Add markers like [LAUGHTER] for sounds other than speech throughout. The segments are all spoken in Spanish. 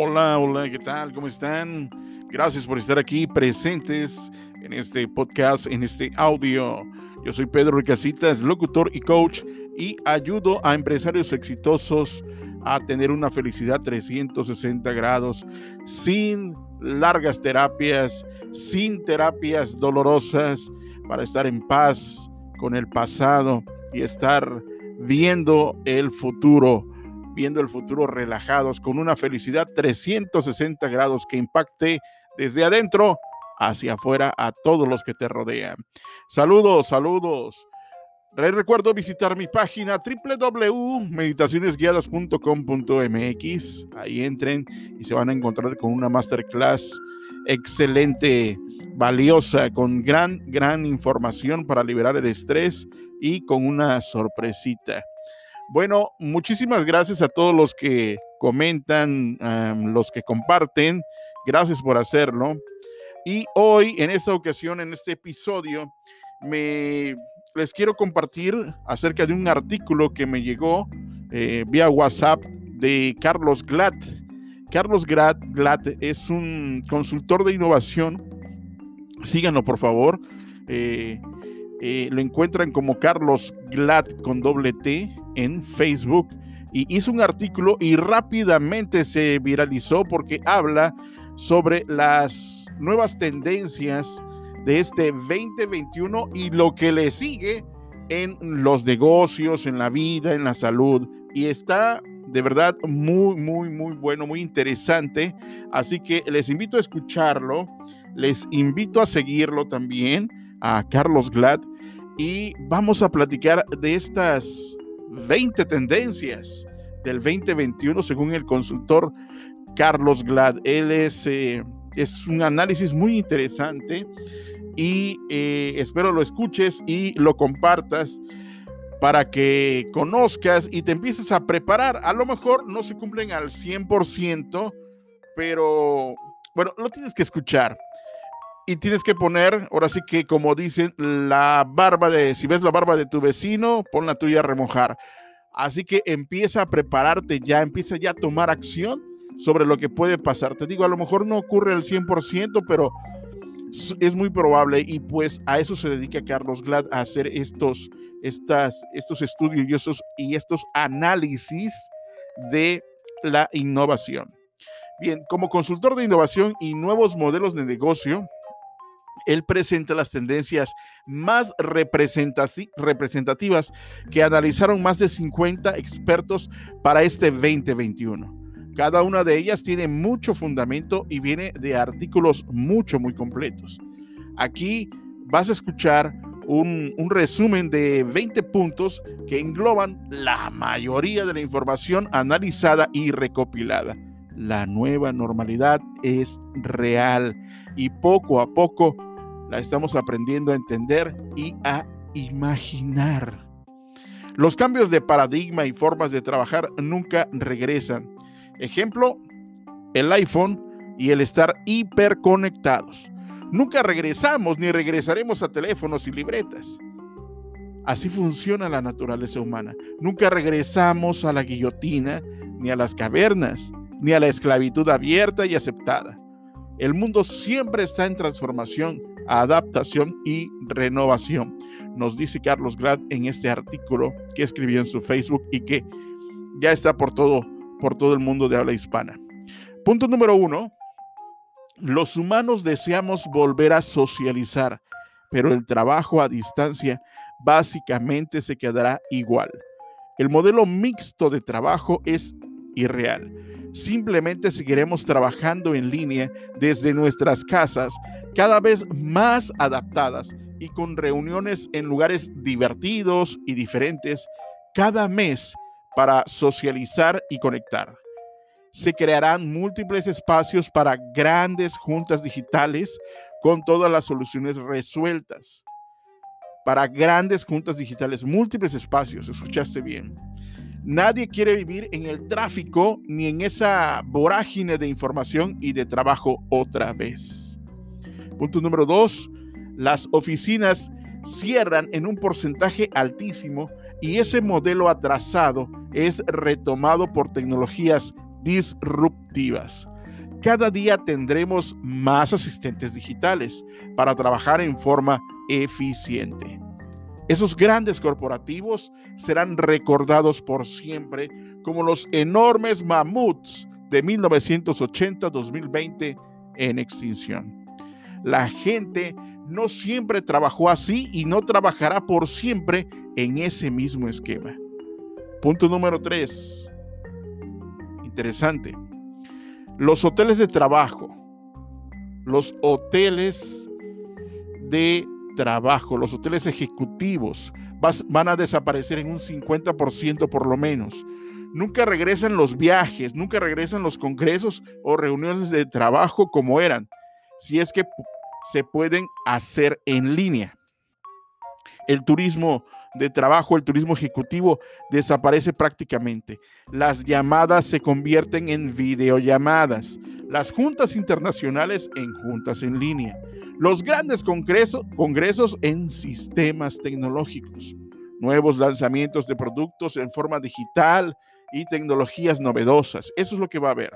Hola, hola, ¿qué tal? ¿Cómo están? Gracias por estar aquí presentes en este podcast, en este audio. Yo soy Pedro Ricasitas, locutor y coach, y ayudo a empresarios exitosos a tener una felicidad 360 grados, sin largas terapias, sin terapias dolorosas, para estar en paz con el pasado y estar viendo el futuro viendo el futuro relajados, con una felicidad 360 grados que impacte desde adentro hacia afuera a todos los que te rodean. Saludos, saludos. Les recuerdo visitar mi página www.meditacionesguiadas.com.mx. Ahí entren y se van a encontrar con una masterclass excelente, valiosa, con gran, gran información para liberar el estrés y con una sorpresita. Bueno, muchísimas gracias a todos los que comentan, los que comparten. Gracias por hacerlo. Y hoy, en esta ocasión, en este episodio, me les quiero compartir acerca de un artículo que me llegó eh, vía WhatsApp de Carlos Glad. Carlos Glad es un consultor de innovación. Síganlo, por favor. Eh, eh, lo encuentran como Carlos Glad con doble T en Facebook y hizo un artículo y rápidamente se viralizó porque habla sobre las nuevas tendencias de este 2021 y lo que le sigue en los negocios, en la vida, en la salud. Y está de verdad muy, muy, muy bueno, muy interesante. Así que les invito a escucharlo, les invito a seguirlo también a Carlos Glad y vamos a platicar de estas 20 tendencias del 2021 según el consultor Carlos Glad. Él es, eh, es un análisis muy interesante y eh, espero lo escuches y lo compartas para que conozcas y te empieces a preparar. A lo mejor no se cumplen al 100%, pero bueno, lo tienes que escuchar y tienes que poner, ahora sí que como dicen, la barba de, si ves la barba de tu vecino, pon la tuya a remojar. Así que empieza a prepararte ya, empieza ya a tomar acción sobre lo que puede pasar. Te digo, a lo mejor no ocurre al 100%, pero es muy probable y pues a eso se dedica Carlos Glad, a hacer estos, estas, estos estudios y estos, y estos análisis de la innovación. Bien, como consultor de innovación y nuevos modelos de negocio, él presenta las tendencias más representativas que analizaron más de 50 expertos para este 2021. Cada una de ellas tiene mucho fundamento y viene de artículos mucho, muy completos. Aquí vas a escuchar un, un, resumen de 20 puntos que engloban la mayoría de la información analizada y recopilada. La nueva normalidad es real y poco a poco la estamos aprendiendo a entender y a imaginar. Los cambios de paradigma y formas de trabajar nunca regresan. Ejemplo, el iPhone y el estar hiperconectados. Nunca regresamos ni regresaremos a teléfonos y libretas. Así funciona la naturaleza humana. Nunca regresamos a la guillotina, ni a las cavernas, ni a la esclavitud abierta y aceptada. El mundo siempre está en transformación adaptación y renovación. Nos dice Carlos Glad en este artículo que escribió en su Facebook y que ya está por todo, por todo el mundo de habla hispana. Punto número uno. Los humanos deseamos volver a socializar, pero el trabajo a distancia básicamente se quedará igual. El modelo mixto de trabajo es irreal. Simplemente seguiremos trabajando en línea desde nuestras casas cada vez más adaptadas y con reuniones en lugares divertidos y diferentes cada mes para socializar y conectar. Se crearán múltiples espacios para grandes juntas digitales con todas las soluciones resueltas. Para grandes juntas digitales, múltiples espacios, escuchaste bien. Nadie quiere vivir en el tráfico ni en esa vorágine de información y de trabajo otra vez. Punto número dos, las oficinas cierran en un porcentaje altísimo y ese modelo atrasado es retomado por tecnologías disruptivas. Cada día tendremos más asistentes digitales para trabajar en forma eficiente. Esos grandes corporativos serán recordados por siempre como los enormes mamuts de 1980-2020 en extinción. La gente no siempre trabajó así y no trabajará por siempre en ese mismo esquema. Punto número 3. Interesante. Los hoteles de trabajo. Los hoteles de trabajo, los hoteles ejecutivos van a desaparecer en un 50% por lo menos. Nunca regresan los viajes, nunca regresan los congresos o reuniones de trabajo como eran, si es que se pueden hacer en línea. El turismo de trabajo, el turismo ejecutivo desaparece prácticamente. Las llamadas se convierten en videollamadas. Las juntas internacionales en juntas en línea. Los grandes congresos, en sistemas tecnológicos. Nuevos lanzamientos de productos en forma digital y tecnologías novedosas. Eso es lo que va a haber.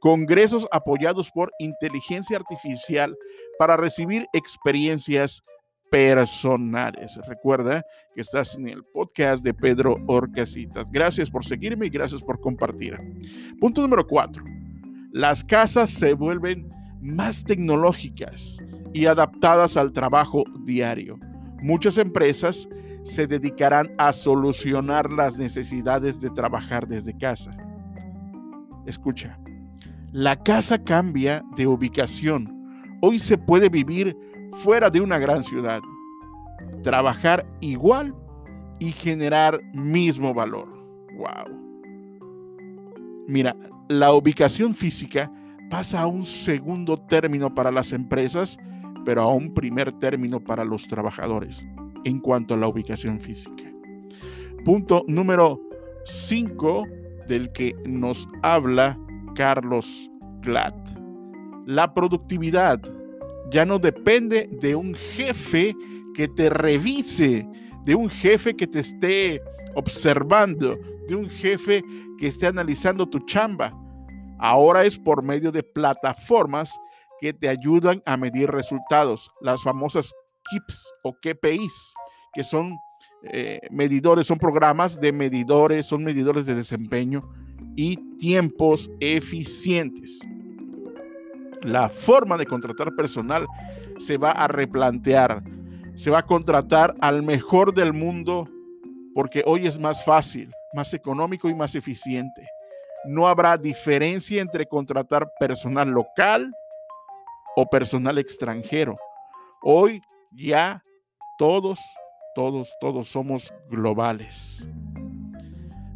Congresos apoyados por inteligencia artificial para recibir experiencias personales. Recuerda que estás en el podcast de Pedro Orcasitas. Gracias por seguirme y gracias por compartir. Punto número cuatro. Las casas se vuelven más tecnológicas y adaptadas al trabajo diario. Muchas empresas se dedicarán a solucionar las necesidades de trabajar desde casa. Escucha, la casa cambia de ubicación. Hoy se puede vivir fuera de una gran ciudad, trabajar igual y generar mismo valor. Wow. Mira, la ubicación física pasa a un segundo término para las empresas, pero a un primer término para los trabajadores en cuanto a la ubicación física. Punto número 5 del que nos habla Carlos Glatt. La productividad ya no depende de un jefe que te revise, de un jefe que te esté observando, de un jefe que esté analizando tu chamba. Ahora es por medio de plataformas que te ayudan a medir resultados, las famosas KIPS o KPIs, que son eh, medidores, son programas de medidores, son medidores de desempeño y tiempos eficientes la forma de contratar personal se va a replantear. Se va a contratar al mejor del mundo porque hoy es más fácil, más económico y más eficiente. No habrá diferencia entre contratar personal local o personal extranjero. Hoy ya todos, todos, todos somos globales.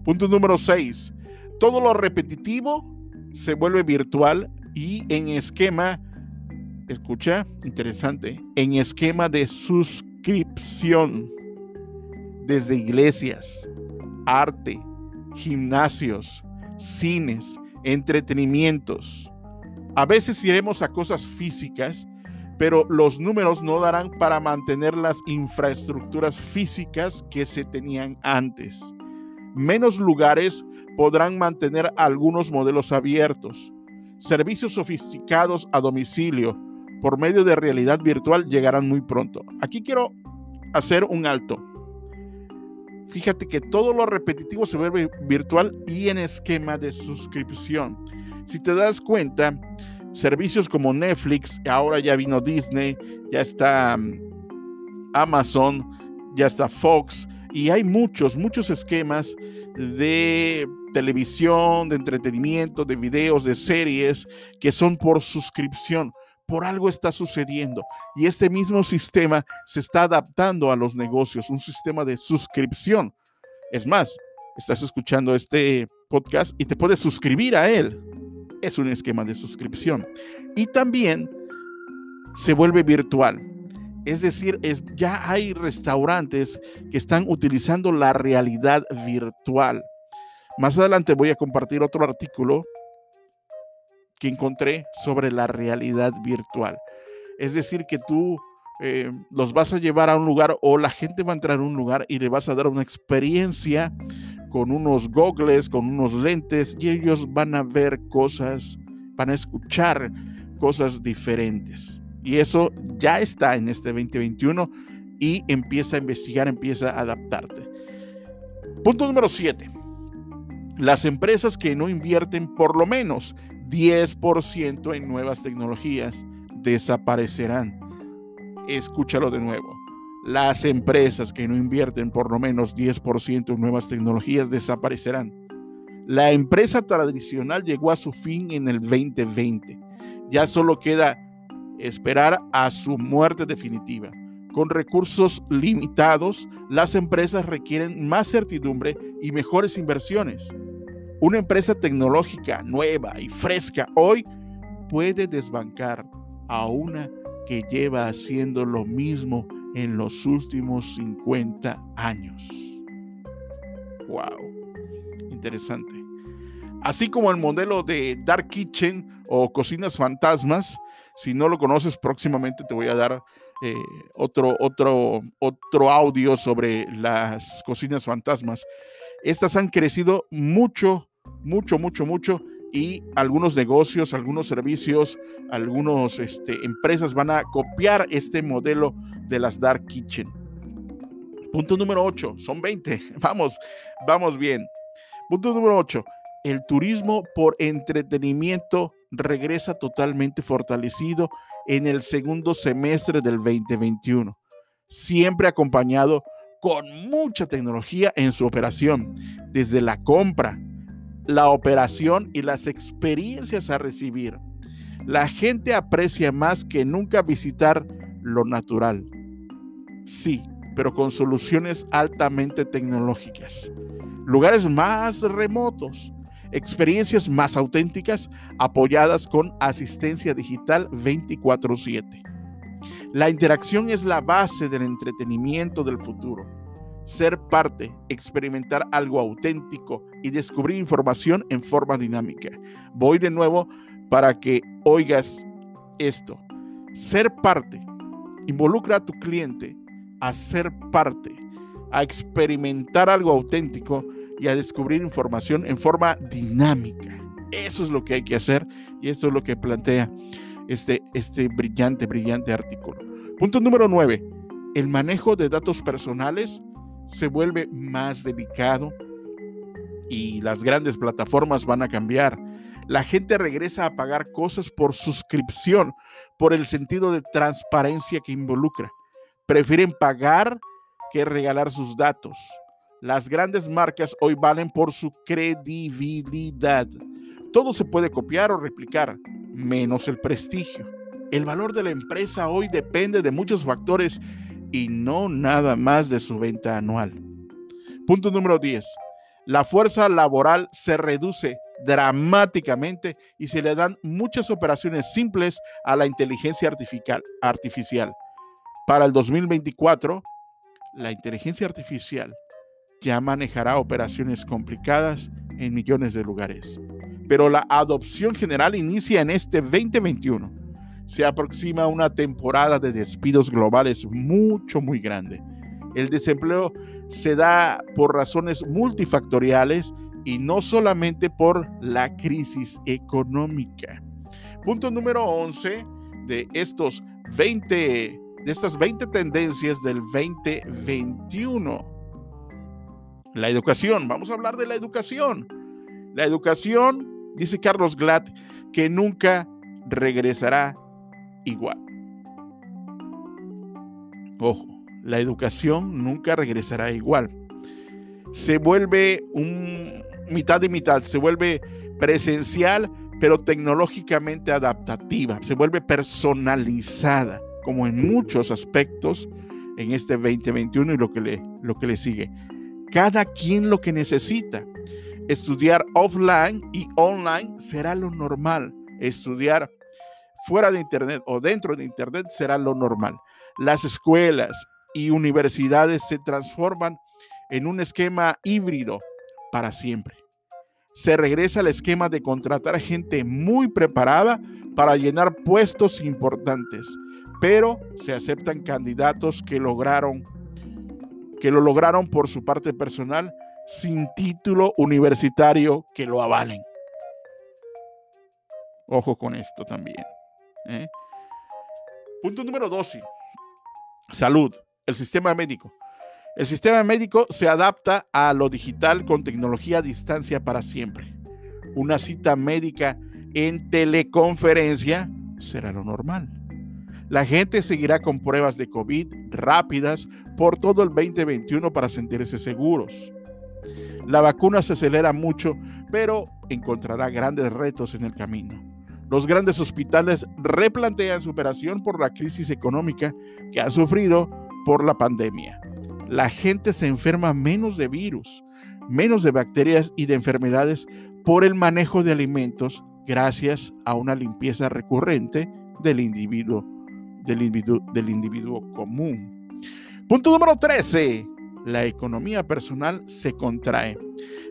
Punto número 6. Todo lo repetitivo se vuelve virtual y en esquema, escucha, interesante, en esquema de suscripción desde iglesias, arte, gimnasios, cines, entretenimientos. A veces iremos a cosas físicas, pero los números no darán para mantener las infraestructuras físicas que se tenían antes. Menos lugares podrán mantener algunos modelos abiertos, Servicios sofisticados a domicilio por medio de realidad virtual llegarán muy pronto. Aquí quiero hacer un alto. Fíjate que todo lo repetitivo se vuelve virtual y en esquema de suscripción. Si te das cuenta, servicios como Netflix, ahora ya vino Disney, ya está mm, Amazon, ya está Fox, y hay muchos, muchos esquemas de televisión, de entretenimiento, de videos, de series que son por suscripción. Por algo está sucediendo. Y este mismo sistema se está adaptando a los negocios, un sistema de suscripción. Es más, estás escuchando este podcast y te puedes suscribir a él. Es un esquema de suscripción. Y también se vuelve virtual. Es decir, es, ya hay restaurantes que están utilizando la realidad virtual. Más adelante voy a compartir otro artículo que encontré sobre la realidad virtual. Es decir, que tú eh, los vas a llevar a un lugar o la gente va a entrar a un lugar y le vas a dar una experiencia con unos gogles, con unos lentes, y ellos van a ver cosas, van a escuchar cosas diferentes. Y eso ya está en este 2021 y empieza a investigar, empieza a adaptarte. Punto número 7. Las empresas que no invierten por lo menos 10% en nuevas tecnologías desaparecerán. Escúchalo de nuevo. Las empresas que no invierten por lo menos 10% en nuevas tecnologías desaparecerán. La empresa tradicional llegó a su fin en el 2020. Ya solo queda esperar a su muerte definitiva. Con recursos limitados, las empresas requieren más certidumbre y mejores inversiones. Una empresa tecnológica nueva y fresca hoy puede desbancar a una que lleva haciendo lo mismo en los últimos 50 años. Wow, interesante. Así como el modelo de Dark Kitchen o Cocinas Fantasmas, si no lo conoces próximamente te voy a dar eh, otro, otro, otro audio sobre las cocinas fantasmas. Estas han crecido mucho, mucho, mucho, mucho y algunos negocios, algunos servicios, algunas este, empresas van a copiar este modelo de las Dark Kitchen. Punto número 8, son 20, [LAUGHS] vamos, vamos bien. Punto número 8, el turismo por entretenimiento regresa totalmente fortalecido en el segundo semestre del 2021, siempre acompañado con mucha tecnología en su operación, desde la compra, la operación y las experiencias a recibir. La gente aprecia más que nunca visitar lo natural. Sí, pero con soluciones altamente tecnológicas. Lugares más remotos, experiencias más auténticas apoyadas con asistencia digital 24/7. La interacción es la base del entretenimiento del futuro. Ser parte, experimentar algo auténtico y descubrir información en forma dinámica. Voy de nuevo para que oigas esto. Ser parte involucra a tu cliente a ser parte, a experimentar algo auténtico y a descubrir información en forma dinámica. Eso es lo que hay que hacer y esto es lo que plantea este, este brillante, brillante artículo. Punto número 9. El manejo de datos personales se vuelve más delicado y las grandes plataformas van a cambiar. La gente regresa a pagar cosas por suscripción, por el sentido de transparencia que involucra. Prefieren pagar que regalar sus datos. Las grandes marcas hoy valen por su credibilidad. Todo se puede copiar o replicar, menos el prestigio. El valor de la empresa hoy depende de muchos factores y no nada más de su venta anual. Punto número 10. La fuerza laboral se reduce dramáticamente y se le dan muchas operaciones simples a la inteligencia artificial. Para el 2024, la inteligencia artificial ya manejará operaciones complicadas en millones de lugares. Pero la adopción general inicia en este 2021. Se aproxima una temporada de despidos globales mucho, muy grande. El desempleo se da por razones multifactoriales y no solamente por la crisis económica. Punto número 11 de estos 20 de estas 20 tendencias del 2021 la educación, vamos a hablar de la educación. La educación, dice Carlos Glad, que nunca regresará igual. Ojo, la educación nunca regresará igual. Se vuelve un mitad y mitad, se vuelve presencial, pero tecnológicamente adaptativa, se vuelve personalizada, como en muchos aspectos en este 2021 y lo que le, lo que le sigue cada quien lo que necesita. Estudiar offline y online será lo normal. Estudiar fuera de Internet o dentro de Internet será lo normal. Las escuelas y universidades se transforman en un esquema híbrido para siempre. Se regresa al esquema de contratar gente muy preparada para llenar puestos importantes, pero se aceptan candidatos que lograron que lo lograron por su parte personal sin título universitario que lo avalen. Ojo con esto también. ¿eh? Punto número 12. Salud. El sistema médico. El sistema médico se adapta a lo digital con tecnología a distancia para siempre. Una cita médica en teleconferencia será lo normal. La gente seguirá con pruebas de COVID rápidas por todo el 2021 para sentirse seguros. La vacuna se acelera mucho, pero encontrará grandes retos en el camino. Los grandes hospitales replantean su operación por la crisis económica que ha sufrido por la pandemia. La gente se enferma menos de virus, menos de bacterias y de enfermedades por el manejo de alimentos gracias a una limpieza recurrente del individuo, del individuo, del individuo común. Punto número 13. La economía personal se contrae.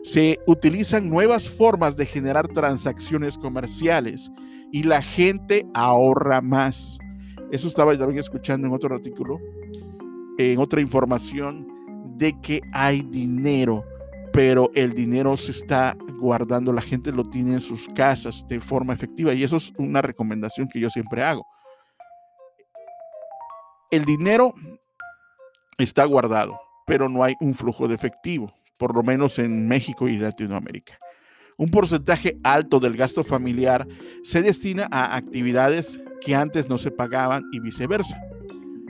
Se utilizan nuevas formas de generar transacciones comerciales y la gente ahorra más. Eso estaba también escuchando en otro artículo, en otra información, de que hay dinero, pero el dinero se está guardando, la gente lo tiene en sus casas de forma efectiva y eso es una recomendación que yo siempre hago. El dinero está guardado, pero no hay un flujo de efectivo, por lo menos en México y Latinoamérica. Un porcentaje alto del gasto familiar se destina a actividades que antes no se pagaban y viceversa.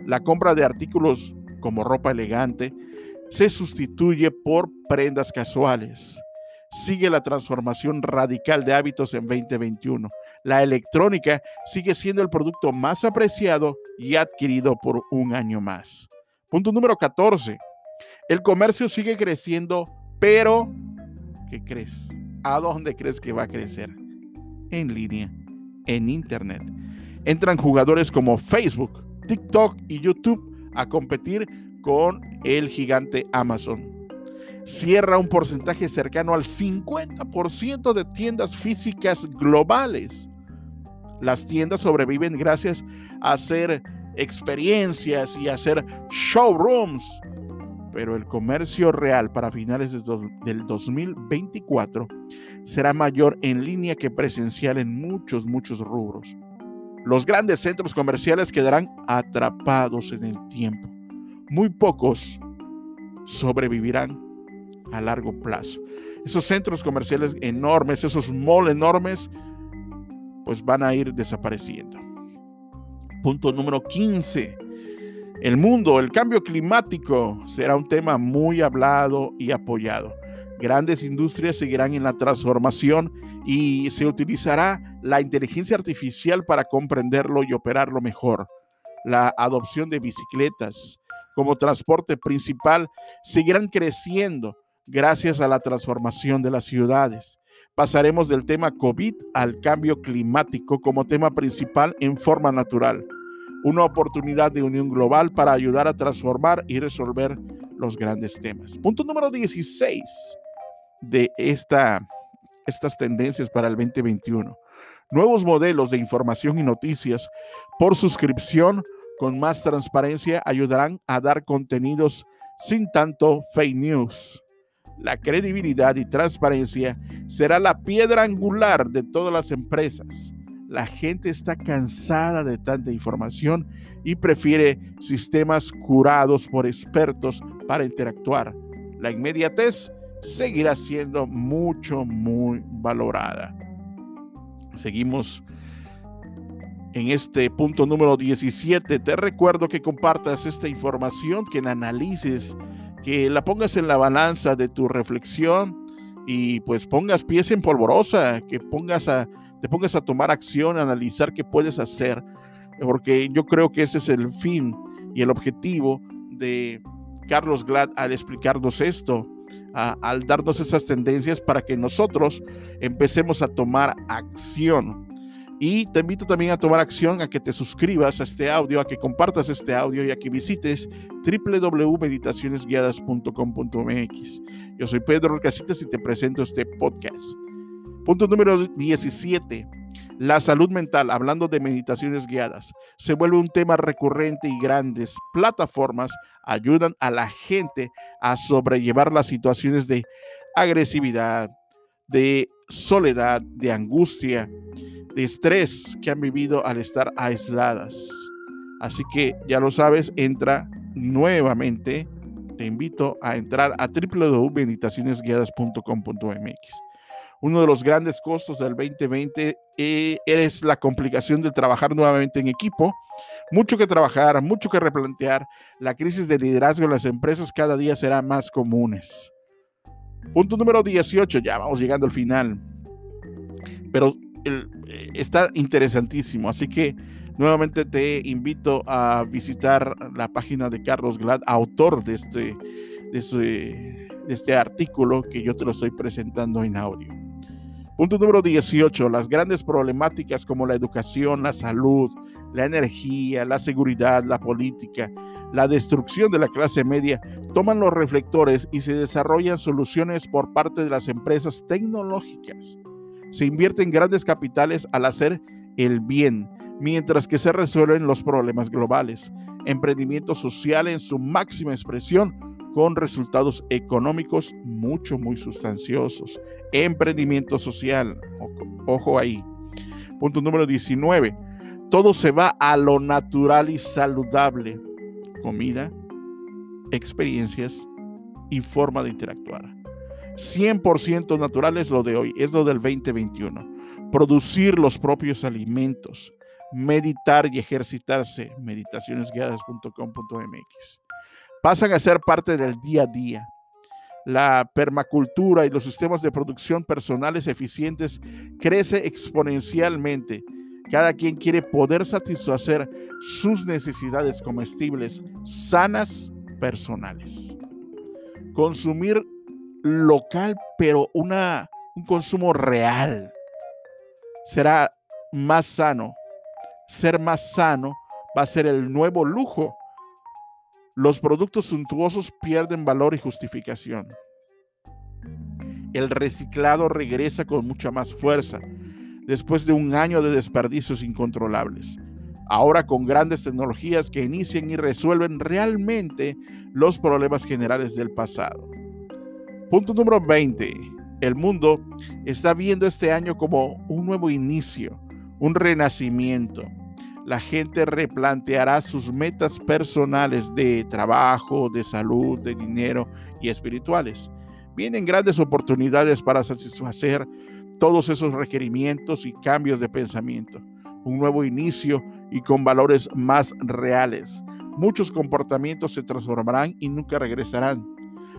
La compra de artículos como ropa elegante se sustituye por prendas casuales. Sigue la transformación radical de hábitos en 2021. La electrónica sigue siendo el producto más apreciado y adquirido por un año más. Punto número 14. El comercio sigue creciendo, pero ¿qué crees? ¿A dónde crees que va a crecer? En línea, en Internet. Entran jugadores como Facebook, TikTok y YouTube a competir con el gigante Amazon. Cierra un porcentaje cercano al 50% de tiendas físicas globales. Las tiendas sobreviven gracias a hacer experiencias y hacer showrooms pero el comercio real para finales del 2024 será mayor en línea que presencial en muchos, muchos rubros. Los grandes centros comerciales quedarán atrapados en el tiempo. Muy pocos sobrevivirán a largo plazo. Esos centros comerciales enormes, esos malls enormes, pues van a ir desapareciendo. Punto número 15 el mundo, el cambio climático será un tema muy hablado y apoyado. Grandes industrias seguirán en la transformación y se utilizará la inteligencia artificial para comprenderlo y operarlo mejor. La adopción de bicicletas como transporte principal seguirán creciendo gracias a la transformación de las ciudades. Pasaremos del tema COVID al cambio climático como tema principal en forma natural una oportunidad de unión global para ayudar a transformar y resolver los grandes temas. Punto número 16 de esta, estas tendencias para el 2021. Nuevos modelos de información y noticias por suscripción con más transparencia ayudarán a dar contenidos sin tanto fake news. La credibilidad y transparencia será la piedra angular de todas las empresas la gente está cansada de tanta información y prefiere sistemas curados por expertos para interactuar. La inmediatez seguirá siendo mucho, muy valorada. Seguimos en este punto número 17. Te recuerdo que compartas esta información, que la analices, que la pongas en la balanza de tu reflexión y pues pongas pies en polvorosa, que pongas a te pongas a tomar acción, a analizar qué puedes hacer, porque yo creo que ese es el fin y el objetivo de Carlos Glad al explicarnos esto, al darnos esas tendencias para que nosotros empecemos a tomar acción. Y te invito también a tomar acción, a que te suscribas a este audio, a que compartas este audio y a que visites www.meditacionesguiadas.com.mx. Yo soy Pedro Casitas y te presento este podcast. Punto número 17. La salud mental, hablando de meditaciones guiadas, se vuelve un tema recurrente y grandes plataformas ayudan a la gente a sobrellevar las situaciones de agresividad, de soledad, de angustia, de estrés que han vivido al estar aisladas. Así que ya lo sabes, entra nuevamente, te invito a entrar a www.meditacionesguiadas.com.mx. Uno de los grandes costos del 2020 eh, es la complicación de trabajar nuevamente en equipo. Mucho que trabajar, mucho que replantear. La crisis de liderazgo en las empresas cada día será más comunes. Punto número 18, ya vamos llegando al final. Pero está interesantísimo, así que nuevamente te invito a visitar la página de Carlos Glad, autor de este, de este, de este artículo que yo te lo estoy presentando en audio. Punto número 18. Las grandes problemáticas como la educación, la salud, la energía, la seguridad, la política, la destrucción de la clase media toman los reflectores y se desarrollan soluciones por parte de las empresas tecnológicas. Se invierten grandes capitales al hacer el bien, mientras que se resuelven los problemas globales. Emprendimiento social en su máxima expresión con resultados económicos mucho, muy sustanciosos. Emprendimiento social, ojo, ahí. Punto número 19. Todo se va a lo natural y saludable. Comida, experiencias y forma de interactuar. 100% natural es lo de hoy, es lo del 2021. Producir los propios alimentos, meditar y ejercitarse. Meditacionesguiadas.com.mx pasan a ser parte del día a día. La permacultura y los sistemas de producción personales eficientes crece exponencialmente. Cada quien quiere poder satisfacer sus necesidades comestibles sanas personales. Consumir local, pero una, un consumo real. Será más sano. Ser más sano va a ser el nuevo lujo los productos suntuosos pierden valor y justificación. El reciclado regresa con mucha más fuerza después de un año de desperdicios incontrolables. Ahora con grandes tecnologías que inician y resuelven realmente los problemas generales del pasado. Punto número 20. El mundo está viendo este año como un nuevo inicio, un renacimiento la gente replanteará sus metas personales de trabajo, de salud, de dinero y espirituales. Vienen grandes oportunidades para satisfacer todos esos requerimientos y cambios de pensamiento. Un nuevo inicio y con valores más reales. Muchos comportamientos se transformarán y nunca regresarán.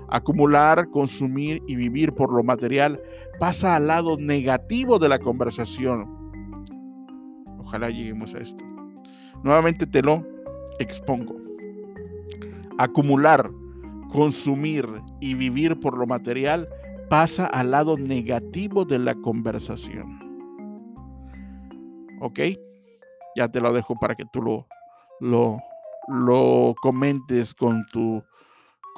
Acumular, consumir y vivir por lo material pasa al lado negativo de la conversación. Ojalá lleguemos a esto. Nuevamente te lo expongo. Acumular, consumir y vivir por lo material pasa al lado negativo de la conversación. ¿Ok? Ya te lo dejo para que tú lo, lo, lo comentes con, tu,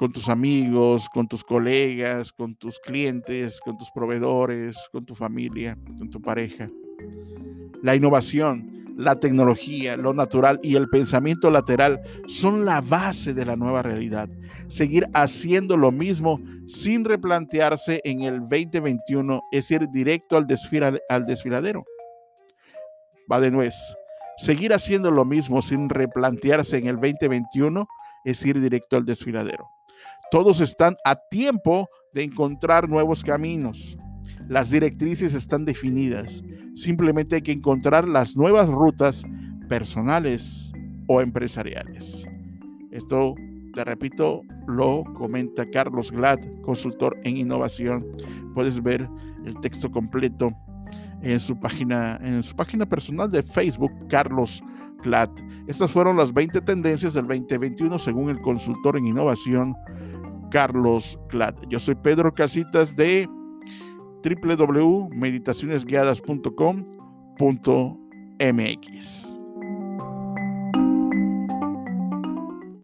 con tus amigos, con tus colegas, con tus clientes, con tus proveedores, con tu familia, con tu pareja. La innovación la tecnología, lo natural y el pensamiento lateral son la base de la nueva realidad. Seguir haciendo lo mismo sin replantearse en el 2021 es ir directo al, al desfiladero. Va de nuez. Seguir haciendo lo mismo sin replantearse en el 2021 es ir directo al desfiladero. Todos están a tiempo de encontrar nuevos caminos. Las directrices están definidas. Simplemente hay que encontrar las nuevas rutas personales o empresariales. Esto, te repito, lo comenta Carlos Glad, consultor en innovación. Puedes ver el texto completo en su página, en su página personal de Facebook, Carlos Glad. Estas fueron las 20 tendencias del 2021 según el consultor en innovación, Carlos Glad. Yo soy Pedro Casitas de www.meditacionesguiadas.com.mx.